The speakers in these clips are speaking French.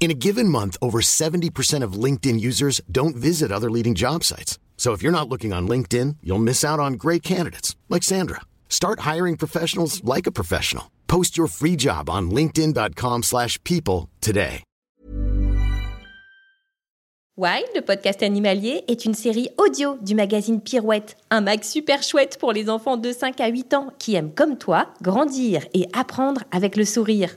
In a given month, over 70% of LinkedIn users don't visit other leading job sites. So if you're not looking on LinkedIn, you'll miss out on great candidates like Sandra. Start hiring professionals like a professional. Post your free job on linkedin.com/people today. Wild, le podcast animalier, est une série audio du magazine Pirouette, un mag super chouette pour les enfants de 5 à 8 ans qui aiment comme toi grandir et apprendre avec le sourire.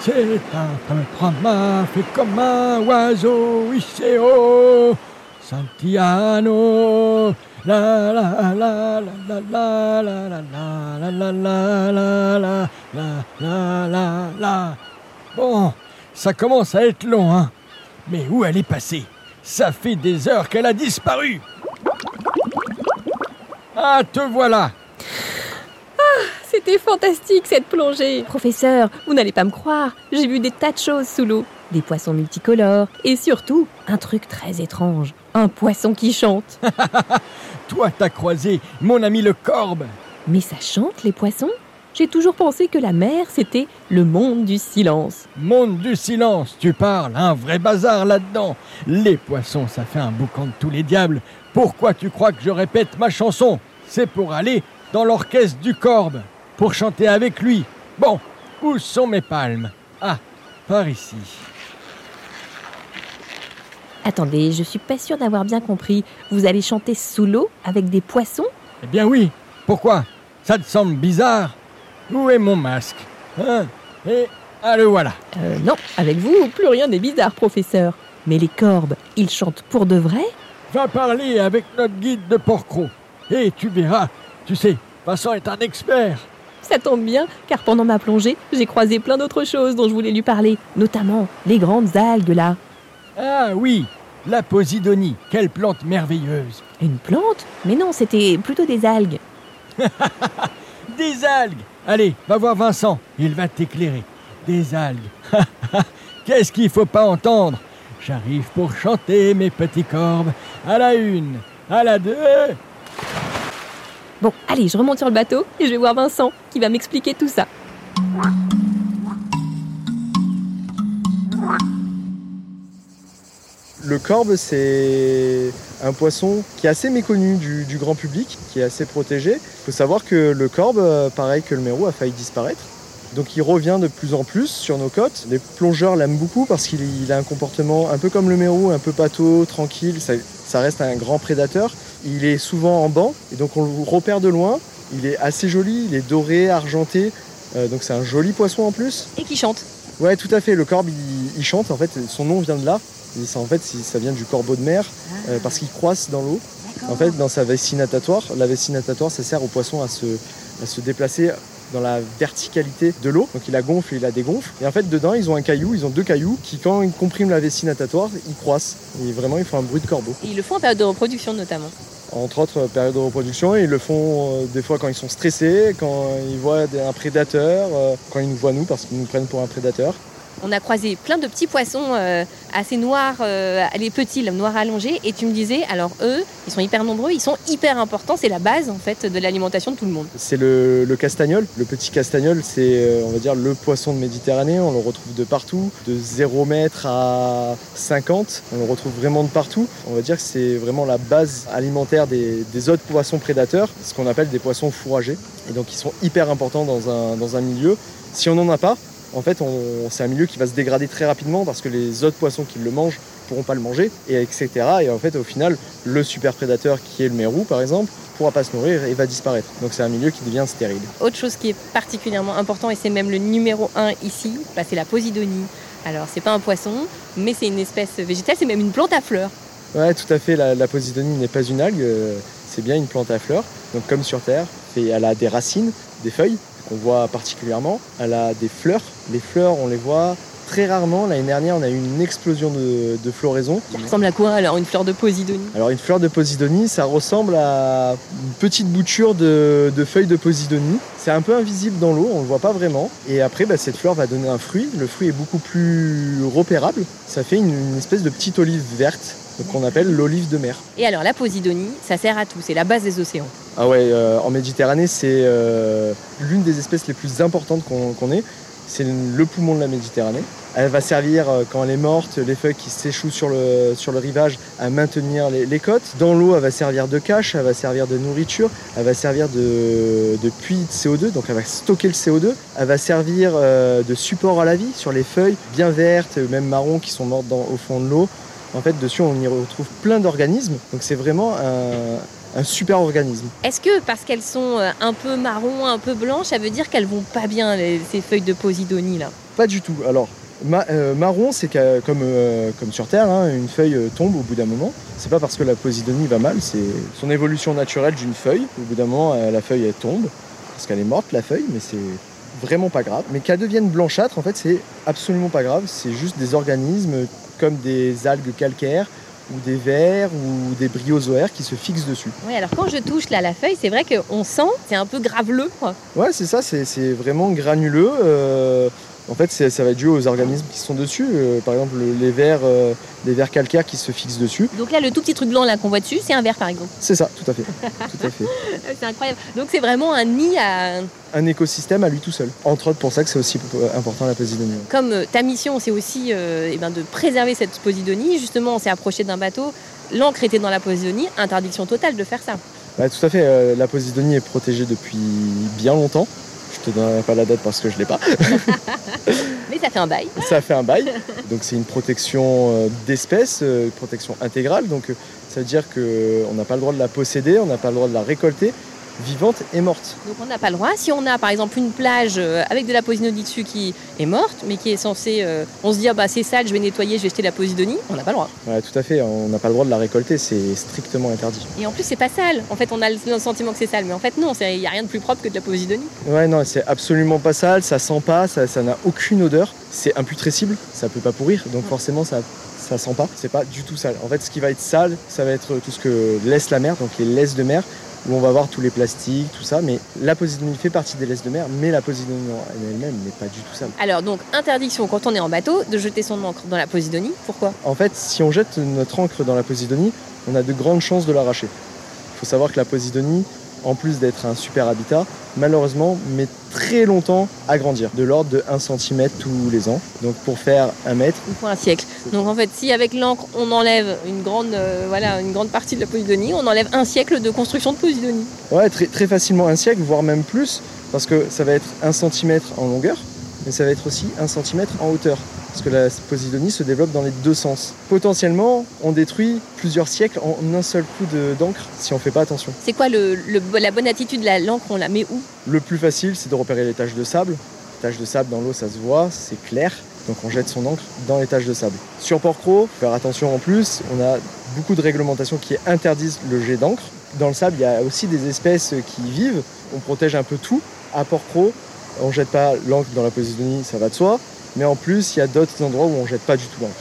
C'est un printemps fait comme un oiseau, Iseo, Santiano. La la la la la la la la la la la la la la la la la Bon, ça commence à être long, hein. Mais où elle est passée Ça fait des heures qu'elle a disparu. Ah, te voilà C'était fantastique cette plongée. Professeur, vous n'allez pas me croire, j'ai vu des tas de choses sous l'eau. Des poissons multicolores et surtout un truc très étrange. Un poisson qui chante. Toi, t'as croisé mon ami le corbe. Mais ça chante les poissons? J'ai toujours pensé que la mer c'était le monde du silence. Monde du silence, tu parles, un vrai bazar là-dedans. Les poissons, ça fait un boucan de tous les diables. Pourquoi tu crois que je répète ma chanson? C'est pour aller dans l'orchestre du Corbe, pour chanter avec lui. Bon, où sont mes palmes? Ah, par ici. Attendez, je suis pas sûre d'avoir bien compris. Vous allez chanter sous l'eau avec des poissons? Eh bien oui, pourquoi? Ça te semble bizarre? Où est mon masque? Hein? Et ah le voilà. Euh, non, avec vous, plus rien n'est bizarre, professeur. Mais les corbes, ils chantent pour de vrai? Va parler avec notre guide de Porcro. Et tu verras, tu sais, Vincent est un expert. Ça tombe bien, car pendant ma plongée, j'ai croisé plein d'autres choses dont je voulais lui parler, notamment les grandes algues là. Ah oui, la Posidonie, quelle plante merveilleuse. Une plante? Mais non, c'était plutôt des algues. Des algues Allez, va voir Vincent, il va t'éclairer. Des algues. Qu'est-ce qu'il faut pas entendre? J'arrive pour chanter mes petits corbes. À la une, à la deux. Bon, allez, je remonte sur le bateau et je vais voir Vincent, qui va m'expliquer tout ça. Le corbe, c'est un poisson qui est assez méconnu du, grand public, qui est assez protégé. Il faut savoir que le corbe, euh, pareil que le mérou, a failli disparaître. Donc il revient de plus en plus sur nos côtes. Les plongeurs l'aiment beaucoup parce qu'il il a un comportement un peu comme le mérou, un peu pâteau, tranquille. Ça, ça reste un grand prédateur. Il est souvent en banc et donc on le repère de loin. Il est assez joli, il est doré, argenté. Euh, donc c'est un joli poisson en plus. Et qui chante. Ouais, tout à fait. Le corbe, il, il chante. En fait, son nom vient de là. Et ça, en fait, ça vient du corbeau de mer euh, parce qu'il croisse dans l'eau. En fait, dans sa vessie natatoire, la vessie natatoire, ça sert au poisson à se, à se déplacer dans la verticalité de l'eau. Donc il la gonfle et il la dégonfle. Et en fait, dedans, ils ont un caillou, ils ont deux cailloux qui, quand ils compriment la vessie natatoire, ils croissent. Et vraiment, ils font un bruit de corbeau. Et ils le font en période de reproduction notamment. Entre autres, euh, période de reproduction, ils le font euh, des fois quand ils sont stressés, quand ils voient des- un prédateur, euh, quand ils nous voient nous parce qu'ils nous prennent pour un prédateur. On a croisé plein de petits poissons euh, assez noirs, euh, les petits, le noir allongé, et tu me disais, alors eux, ils sont hyper nombreux, ils sont hyper importants, c'est la base en fait de l'alimentation de tout le monde. C'est le, castagnol. Le petit castagnol, c'est euh, on va dire le poisson de Méditerranée. On le retrouve de partout, de 0 mètre à 50. On le retrouve vraiment de partout. On va dire que c'est vraiment la base alimentaire des, autres poissons prédateurs, ce qu'on appelle des poissons fourragers. Et donc ils sont hyper importants dans un milieu. Si on n'en a pas, en fait, on- c'est un milieu qui va se dégrader très rapidement parce que les autres poissons qui le mangent pourront pas le manger, et etc. Et en fait, au final, le super prédateur qui est le mérou, par exemple, pourra pas se nourrir et va disparaître. Donc c'est un milieu qui devient stérile. Autre chose qui est particulièrement important, et c'est même le numéro un ici, bah, c'est la posidonie. Alors c'est pas un poisson, mais c'est une espèce végétale, c'est même une plante à fleurs. Ouais, tout à fait. La, la posidonie n'est pas une algue, euh, c'est bien une plante à fleurs. Donc comme sur Terre, et elle a des racines, des feuilles qu'on voit particulièrement. Elle a des fleurs. Les fleurs, on les voit très rarement. L'année dernière, on a eu une explosion de, de floraison. Ça ressemble à quoi alors une fleur de posidonie? Alors une fleur de posidonie, ça ressemble à une petite bouture de, de feuilles de posidonie. C'est un peu invisible dans l'eau, on ne le voit pas vraiment. Et après, bah, cette fleur va donner un fruit. Le fruit est beaucoup plus repérable. Ça fait une, une espèce de petite olive verte qu'on appelle l'olive de mer. Et alors la posidonie, ça sert à tout, c'est la base des océans. Ah ouais, euh, en Méditerranée, c'est euh, l'une des espèces les plus importantes qu'on ait. C'est le poumon de la Méditerranée. Elle va servir, euh, quand elle est morte, les feuilles qui s'échouent sur le, sur le rivage, à maintenir les, côtes. Dans l'eau, elle va servir de cache, elle va servir de nourriture, elle va servir de, de puits de CO2, donc elle va stocker le CO2. Elle va servir de support à la vie sur les feuilles bien vertes, même marron, qui sont mortes au fond de l'eau. En fait, dessus, on y retrouve plein d'organismes. Donc c'est vraiment un, un super organisme. Est-ce que parce qu'elles sont euh, un peu marron, un peu blanches, ça veut dire qu'elles vont pas bien les- ces feuilles de posidonie là? Pas du tout. Alors, ma- euh, marron, c'est comme, euh, comme sur Terre, hein, une feuille tombe au bout d'un moment. C'est pas parce que la posidonie va mal, c'est son évolution naturelle d'une feuille. Au bout d'un moment, euh, la feuille, elle tombe, parce qu'elle est morte, la feuille, mais c'est vraiment pas grave. Mais qu'elle devienne blanchâtre, en fait, c'est absolument pas grave. C'est juste des organismes comme des algues calcaires, ou des vers, ou des bryozoaires qui se fixent dessus. Oui, alors quand je touche là la feuille, c'est vrai qu'on sent, c'est un peu graveleux. quoi. Ouais, c'est ça, c'est c'est vraiment granuleux. euh, en fait, ça va être dû aux organismes qui sont dessus. euh, par exemple, les vers, euh, les vers calcaires qui se fixent dessus. Donc là, le tout petit truc blanc là qu'on voit dessus, c'est un verre par exemple. C'est ça, tout à fait. tout à fait. C'est incroyable. Donc c'est vraiment un nid à. Un écosystème à lui tout seul. Entre autres, pour ça que c'est aussi euh, important la posidonie. Comme ta mission, c'est aussi euh, eh ben, de préserver cette posidonie. Justement, on s'est approché d'un bateau. L'encre était dans la posidonie. Interdiction totale de faire ça. Ouais, tout à fait. la posidonie est protégée depuis bien longtemps. Je te donnerai pas la date parce que je l'ai pas. Mais ça fait un bail. ça fait un bail. Donc c'est une protection euh, d'espèce, euh, une protection intégrale. Donc euh, ça veut dire qu'on n'a pas le droit de la posséder, on n'a pas le droit de la récolter, vivante et morte. Donc on n'a pas le droit. Si on a par exemple une plage euh, avec de la posidonie dessus qui est morte, mais qui est censée. euh, on se dit, ah bah c'est sale, je vais nettoyer, je vais jeter la posidonie. On n'a pas le droit. Ouais, tout à fait, on n'a pas le droit de la récolter, c'est strictement interdit. Et en plus, c'est pas sale. En fait, on a le sentiment que c'est sale, mais en fait, non, il n'y a rien de plus propre que de la posidonie. Ouais, non, c'est absolument pas sale, ça sent pas, ça ça n'a aucune odeur, c'est imputrescible, ça peut pas pourrir, donc forcément ça ça sent pas, c'est pas du tout sale. En fait, ce qui va être sale, ça va être tout ce que laisse la mer, donc les laisses de mer, où on va voir tous les plastiques, tout ça, mais la posidonie fait partie des laisses de mer, mais la posidonie en elle-même n'est pas du tout sale. Alors, donc, interdiction quand on est en bateau de jeter son encre dans la posidonie. Pourquoi? En fait, si on jette notre encre dans la posidonie, on a de grandes chances de l'arracher. Il faut savoir que la posidonie, en plus d'être un super habitat, malheureusement met très longtemps à grandir, de l'ordre de 1 cm tous les ans. Donc pour faire un mètre, Il faut un siècle. Donc, en fait, si avec l'encre, on enlève une grande, euh, voilà, une grande partie de la posidonie, on enlève un siècle de construction de posidonie. ouais, très, très facilement un siècle, voire même plus, parce que ça va être 1 cm en longueur, mais ça va être aussi 1 cm en hauteur. Parce que la posidonie se développe dans les deux sens. Potentiellement, on détruit plusieurs siècles en un seul coup de- d'encre si on ne fait pas attention. C'est quoi le, le- la bonne attitude l'encre On la met où? Le plus facile, c'est de repérer les taches de sable. Les taches de sable dans l'eau, ça se voit, c'est clair. Donc on jette son encre dans les taches de sable. Sur Port-Cros, faire attention en plus, on a beaucoup de réglementations qui interdisent le jet d'encre. Dans le sable, il y a aussi des espèces qui y vivent. On protège un peu tout. apport pro, on jette pas l'encre dans la Posidonie, ça va de soi. Mais en plus, il y a d'autres endroits où on jette pas du tout l'encre.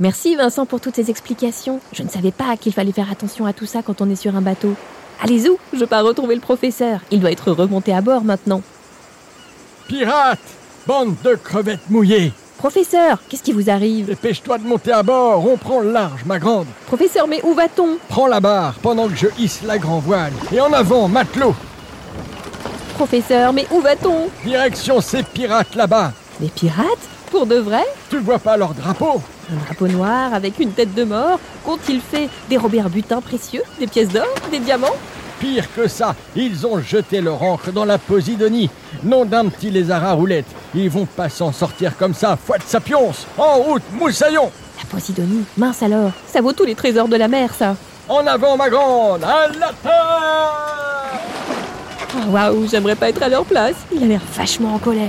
Merci Vincent pour toutes ces explications. Je ne savais pas qu'il fallait faire attention à tout ça quand on est sur un bateau. Allez où Je pars retrouver le professeur. Il doit être remonté à bord maintenant. Pirates Bande de crevettes mouillées Professeur, qu'est-ce qui vous arrive Dépêche-toi de monter à bord, on prend le large, ma grande. Professeur, mais où va-t-on Prends la barre pendant que je hisse la grand voile. Et en avant, matelot Professeur, mais où va-t-on Direction ces pirates là-bas. Les pirates Pour de vrai Tu vois pas leur drapeau Un drapeau noir avec une tête de mort Qu'ont-ils fait Dérober un butin précieux Des pièces d'or Des diamants Pire que ça, ils ont jeté leur encre dans la Posidonie. Nom d'un petit lézard à roulette. Ils vont pas s'en sortir comme ça, foi de sapionce En route, moussaillon La Posidonie Mince alors Ça vaut tous les trésors de la mer, ça En avant, ma grande À la terre Oh, Waouh, j'aimerais pas être à leur place. Il a l'air vachement en colère.